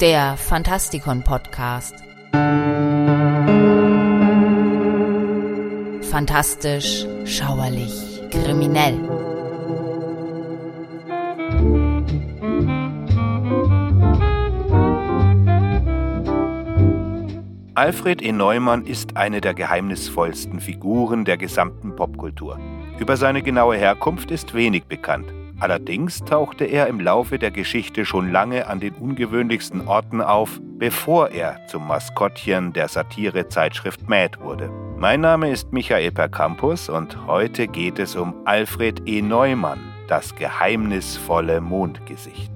der Fantastikon Podcast. Fantastisch, schauerlich, kriminell. Alfred E. Neumann ist eine der geheimnisvollsten Figuren der gesamten Popkultur. Über seine genaue Herkunft ist wenig bekannt. Allerdings tauchte er im Laufe der Geschichte schon lange an den ungewöhnlichsten Orten auf, bevor er zum Maskottchen der Satirezeitschrift Mad wurde. Mein Name ist Michael Percampus und heute geht es um Alfred E. Neumann, das geheimnisvolle Mondgesicht.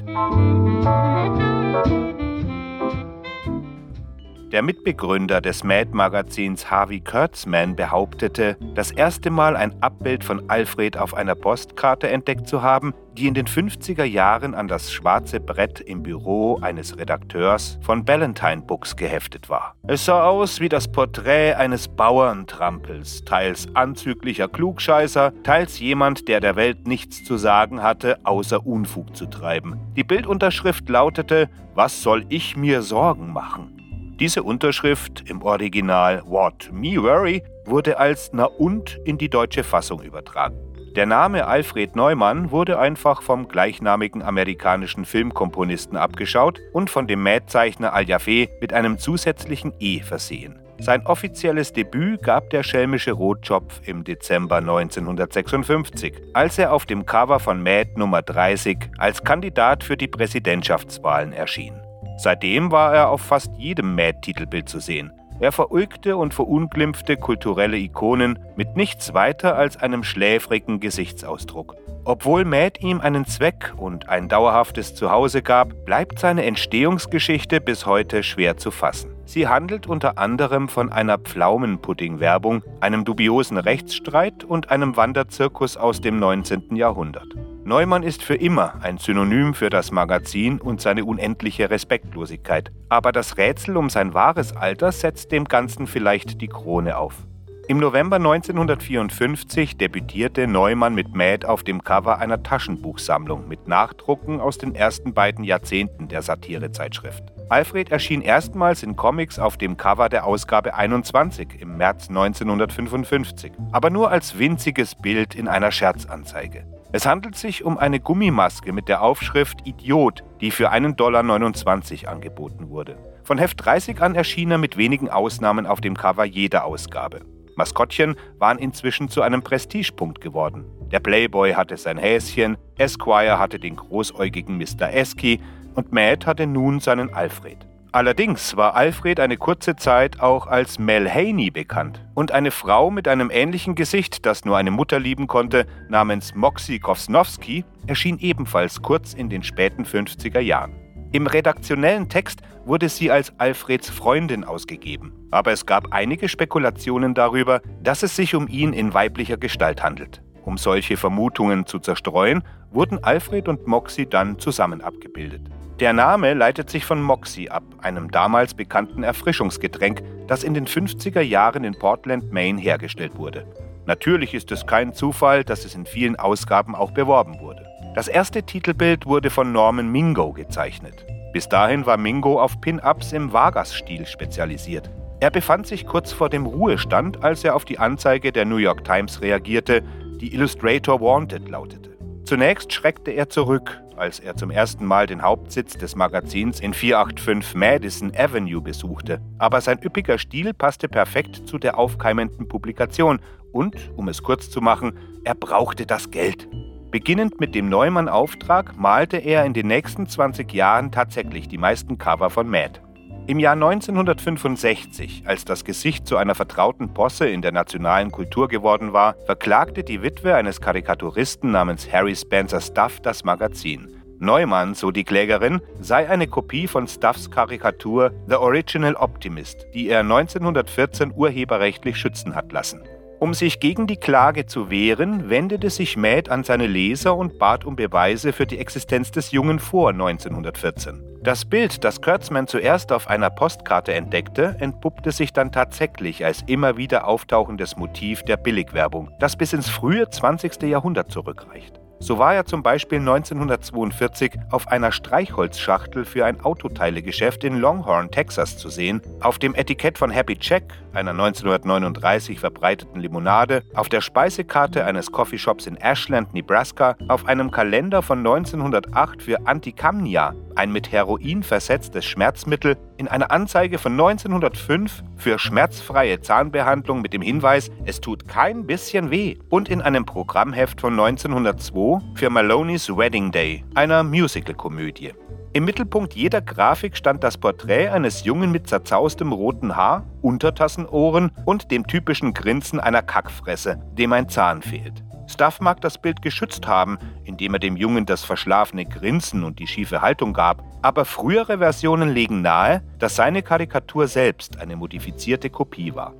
Der Mitbegründer des Mad-Magazins Harvey Kurtzman behauptete, das erste Mal ein Abbild von Alfred auf einer Postkarte entdeckt zu haben, die in den 50er Jahren an das schwarze Brett im Büro eines Redakteurs von Ballantine Books geheftet war. Es sah aus wie das Porträt eines Bauerntrampels, teils anzüglicher Klugscheißer, teils jemand, der der Welt nichts zu sagen hatte, außer Unfug zu treiben. Die Bildunterschrift lautete: Was soll ich mir Sorgen machen? Diese Unterschrift im Original What Me Worry wurde als Na und in die deutsche Fassung übertragen. Der Name Alfred Neumann wurde einfach vom gleichnamigen amerikanischen Filmkomponisten abgeschaut und von dem Mähzeichner Al-Jaffe mit einem zusätzlichen E versehen. Sein offizielles Debüt gab der schelmische Rotschopf im Dezember 1956, als er auf dem Cover von Mad Nummer 30 als Kandidat für die Präsidentschaftswahlen erschien. Seitdem war er auf fast jedem Mad-Titelbild zu sehen. Er verulgte und verunglimpfte kulturelle Ikonen mit nichts weiter als einem schläfrigen Gesichtsausdruck. Obwohl Mad ihm einen Zweck und ein dauerhaftes Zuhause gab, bleibt seine Entstehungsgeschichte bis heute schwer zu fassen. Sie handelt unter anderem von einer Pflaumenpudding-Werbung, einem dubiosen Rechtsstreit und einem Wanderzirkus aus dem 19. Jahrhundert. Neumann ist für immer ein Synonym für das Magazin und seine unendliche Respektlosigkeit. Aber das Rätsel um sein wahres Alter setzt dem Ganzen vielleicht die Krone auf. Im November 1954 debütierte Neumann mit Mad auf dem Cover einer Taschenbuchsammlung mit Nachdrucken aus den ersten beiden Jahrzehnten der Satirezeitschrift. Alfred erschien erstmals in Comics auf dem Cover der Ausgabe 21 im März 1955, aber nur als winziges Bild in einer Scherzanzeige. Es handelt sich um eine Gummimaske mit der Aufschrift Idiot, die für 1,29 Dollar angeboten wurde. Von Heft 30 an erschien er mit wenigen Ausnahmen auf dem Cover jeder Ausgabe. Maskottchen waren inzwischen zu einem Prestigepunkt geworden. Der Playboy hatte sein Häschen, Esquire hatte den großäugigen Mr. Esky und Matt hatte nun seinen Alfred. Allerdings war Alfred eine kurze Zeit auch als Mel Haney bekannt. Und eine Frau mit einem ähnlichen Gesicht, das nur eine Mutter lieben konnte, namens Moxie Kosnowski, erschien ebenfalls kurz in den späten 50er Jahren. Im redaktionellen Text wurde sie als Alfreds Freundin ausgegeben, aber es gab einige Spekulationen darüber, dass es sich um ihn in weiblicher Gestalt handelt. Um solche Vermutungen zu zerstreuen, wurden Alfred und Moxie dann zusammen abgebildet. Der Name leitet sich von Moxie ab, einem damals bekannten Erfrischungsgetränk, das in den 50er Jahren in Portland, Maine hergestellt wurde. Natürlich ist es kein Zufall, dass es in vielen Ausgaben auch beworben wurde. Das erste Titelbild wurde von Norman Mingo gezeichnet. Bis dahin war Mingo auf Pin-Ups im Vargas-Stil spezialisiert. Er befand sich kurz vor dem Ruhestand, als er auf die Anzeige der New York Times reagierte, die Illustrator Wanted lautete. Zunächst schreckte er zurück, als er zum ersten Mal den Hauptsitz des Magazins in 485 Madison Avenue besuchte. Aber sein üppiger Stil passte perfekt zu der aufkeimenden Publikation und, um es kurz zu machen, er brauchte das Geld. Beginnend mit dem Neumann-Auftrag malte er in den nächsten 20 Jahren tatsächlich die meisten Cover von Mad. Im Jahr 1965, als das Gesicht zu einer vertrauten Posse in der nationalen Kultur geworden war, verklagte die Witwe eines Karikaturisten namens Harry Spencer Stuff das Magazin. Neumann, so die Klägerin, sei eine Kopie von Stuffs Karikatur The Original Optimist, die er 1914 urheberrechtlich schützen hat lassen. Um sich gegen die Klage zu wehren, wendete sich Mad an seine Leser und bat um Beweise für die Existenz des Jungen vor 1914. Das Bild, das Kurtzman zuerst auf einer Postkarte entdeckte, entpuppte sich dann tatsächlich als immer wieder auftauchendes Motiv der Billigwerbung, das bis ins frühe 20. Jahrhundert zurückreicht. So war er zum Beispiel 1942 auf einer Streichholzschachtel für ein Autoteilegeschäft in Longhorn, Texas zu sehen, auf dem Etikett von Happy Check, einer 1939 verbreiteten Limonade, auf der Speisekarte eines Coffeeshops in Ashland, Nebraska, auf einem Kalender von 1908 für Antikamnia, ein mit Heroin versetztes Schmerzmittel, in einer Anzeige von 1905 für schmerzfreie Zahnbehandlung mit dem Hinweis, es tut kein bisschen weh und in einem Programmheft von 1902 für Maloney's Wedding Day, einer Musicalkomödie. Im Mittelpunkt jeder Grafik stand das Porträt eines Jungen mit zerzaustem roten Haar, Untertassenohren und dem typischen Grinsen einer Kackfresse, dem ein Zahn fehlt. Stuff mag das Bild geschützt haben, indem er dem Jungen das verschlafene Grinsen und die schiefe Haltung gab, aber frühere Versionen legen nahe, dass seine Karikatur selbst eine modifizierte Kopie war.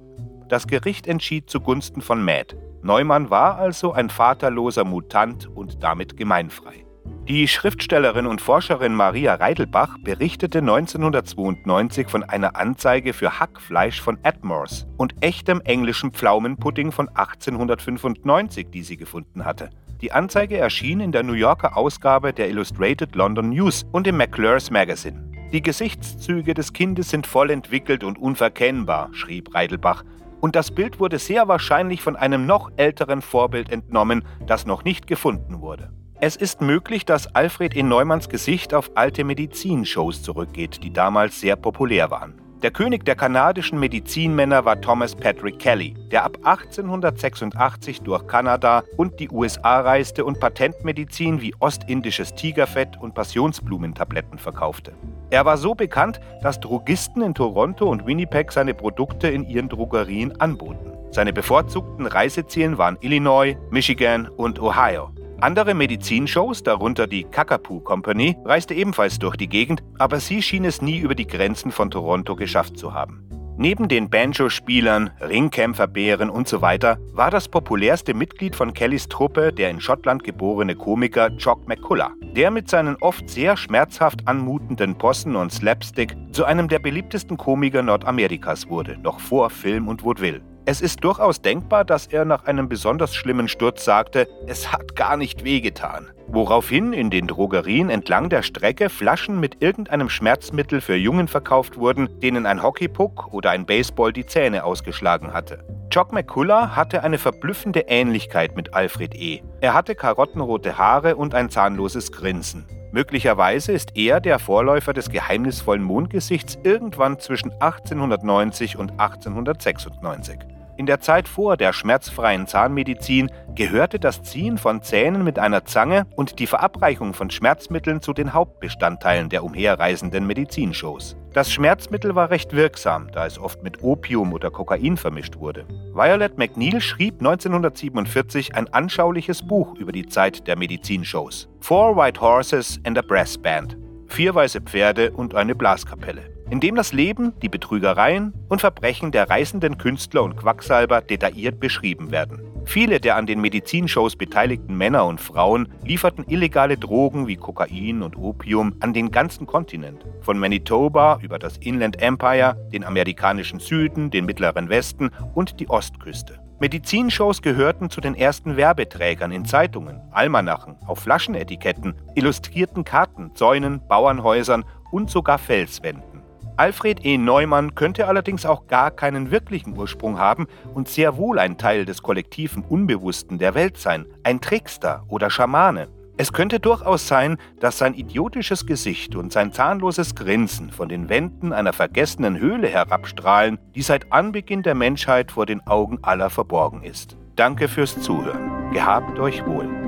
Das Gericht entschied zugunsten von Matt. Neumann war also ein vaterloser Mutant und damit gemeinfrei. Die Schriftstellerin und Forscherin Maria Reidelbach berichtete 1992 von einer Anzeige für Hackfleisch von Atmores und echtem englischen Pflaumenpudding von 1895, die sie gefunden hatte. Die Anzeige erschien in der New Yorker Ausgabe der Illustrated London News und im McClure's Magazine. Die Gesichtszüge des Kindes sind voll entwickelt und unverkennbar, schrieb Reidelbach, und das Bild wurde sehr wahrscheinlich von einem noch älteren Vorbild entnommen, das noch nicht gefunden wurde. Es ist möglich, dass Alfred E. Neumanns Gesicht auf alte Medizinshows zurückgeht, die damals sehr populär waren. Der König der kanadischen Medizinmänner war Thomas Patrick Kelly, der ab 1886 durch Kanada und die USA reiste und Patentmedizin wie ostindisches Tigerfett und Passionsblumentabletten verkaufte. Er war so bekannt, dass Drogisten in Toronto und Winnipeg seine Produkte in ihren Drogerien anboten. Seine bevorzugten Reisezielen waren Illinois, Michigan und Ohio. Andere Medizinshows, darunter die Kakapoo Company, reiste ebenfalls durch die Gegend, aber sie schien es nie über die Grenzen von Toronto geschafft zu haben. Neben den Banjo-Spielern, Ringkämpferbären und so weiter war das populärste Mitglied von Kellys Truppe der in Schottland geborene Komiker Jock McCullough, der mit seinen oft sehr schmerzhaft anmutenden Possen und Slapstick zu einem der beliebtesten Komiker Nordamerikas wurde, noch vor Film und Vaudeville. Es ist durchaus denkbar, dass er nach einem besonders schlimmen Sturz sagte, es hat gar nicht wehgetan. Woraufhin in den Drogerien entlang der Strecke Flaschen mit irgendeinem Schmerzmittel für Jungen verkauft wurden, denen ein Hockeypuck oder ein Baseball die Zähne ausgeschlagen hatte. Jock McCullough hatte eine verblüffende Ähnlichkeit mit Alfred E. Er hatte karottenrote Haare und ein zahnloses Grinsen. Möglicherweise ist er der Vorläufer des geheimnisvollen Mondgesichts irgendwann zwischen 1890 und 1896. In der Zeit vor der schmerzfreien Zahnmedizin gehörte das Ziehen von Zähnen mit einer Zange und die Verabreichung von Schmerzmitteln zu den Hauptbestandteilen der umherreisenden Medizinshows. Das Schmerzmittel war recht wirksam, da es oft mit Opium oder Kokain vermischt wurde. Violet McNeil schrieb 1947 ein anschauliches Buch über die Zeit der Medizinshows. Four White Horses and a Brass Band. Vier weiße Pferde und eine Blaskapelle in dem das Leben, die Betrügereien und Verbrechen der reißenden Künstler und Quacksalber detailliert beschrieben werden. Viele der an den Medizinshows beteiligten Männer und Frauen lieferten illegale Drogen wie Kokain und Opium an den ganzen Kontinent. Von Manitoba über das Inland Empire, den amerikanischen Süden, den mittleren Westen und die Ostküste. Medizinshows gehörten zu den ersten Werbeträgern in Zeitungen, Almanachen, auf Flaschenetiketten, illustrierten Karten, Zäunen, Bauernhäusern und sogar Felswänden. Alfred E. Neumann könnte allerdings auch gar keinen wirklichen Ursprung haben und sehr wohl ein Teil des kollektiven Unbewussten der Welt sein, ein Trickster oder Schamane. Es könnte durchaus sein, dass sein idiotisches Gesicht und sein zahnloses Grinsen von den Wänden einer vergessenen Höhle herabstrahlen, die seit Anbeginn der Menschheit vor den Augen aller verborgen ist. Danke fürs Zuhören. Gehabt euch wohl.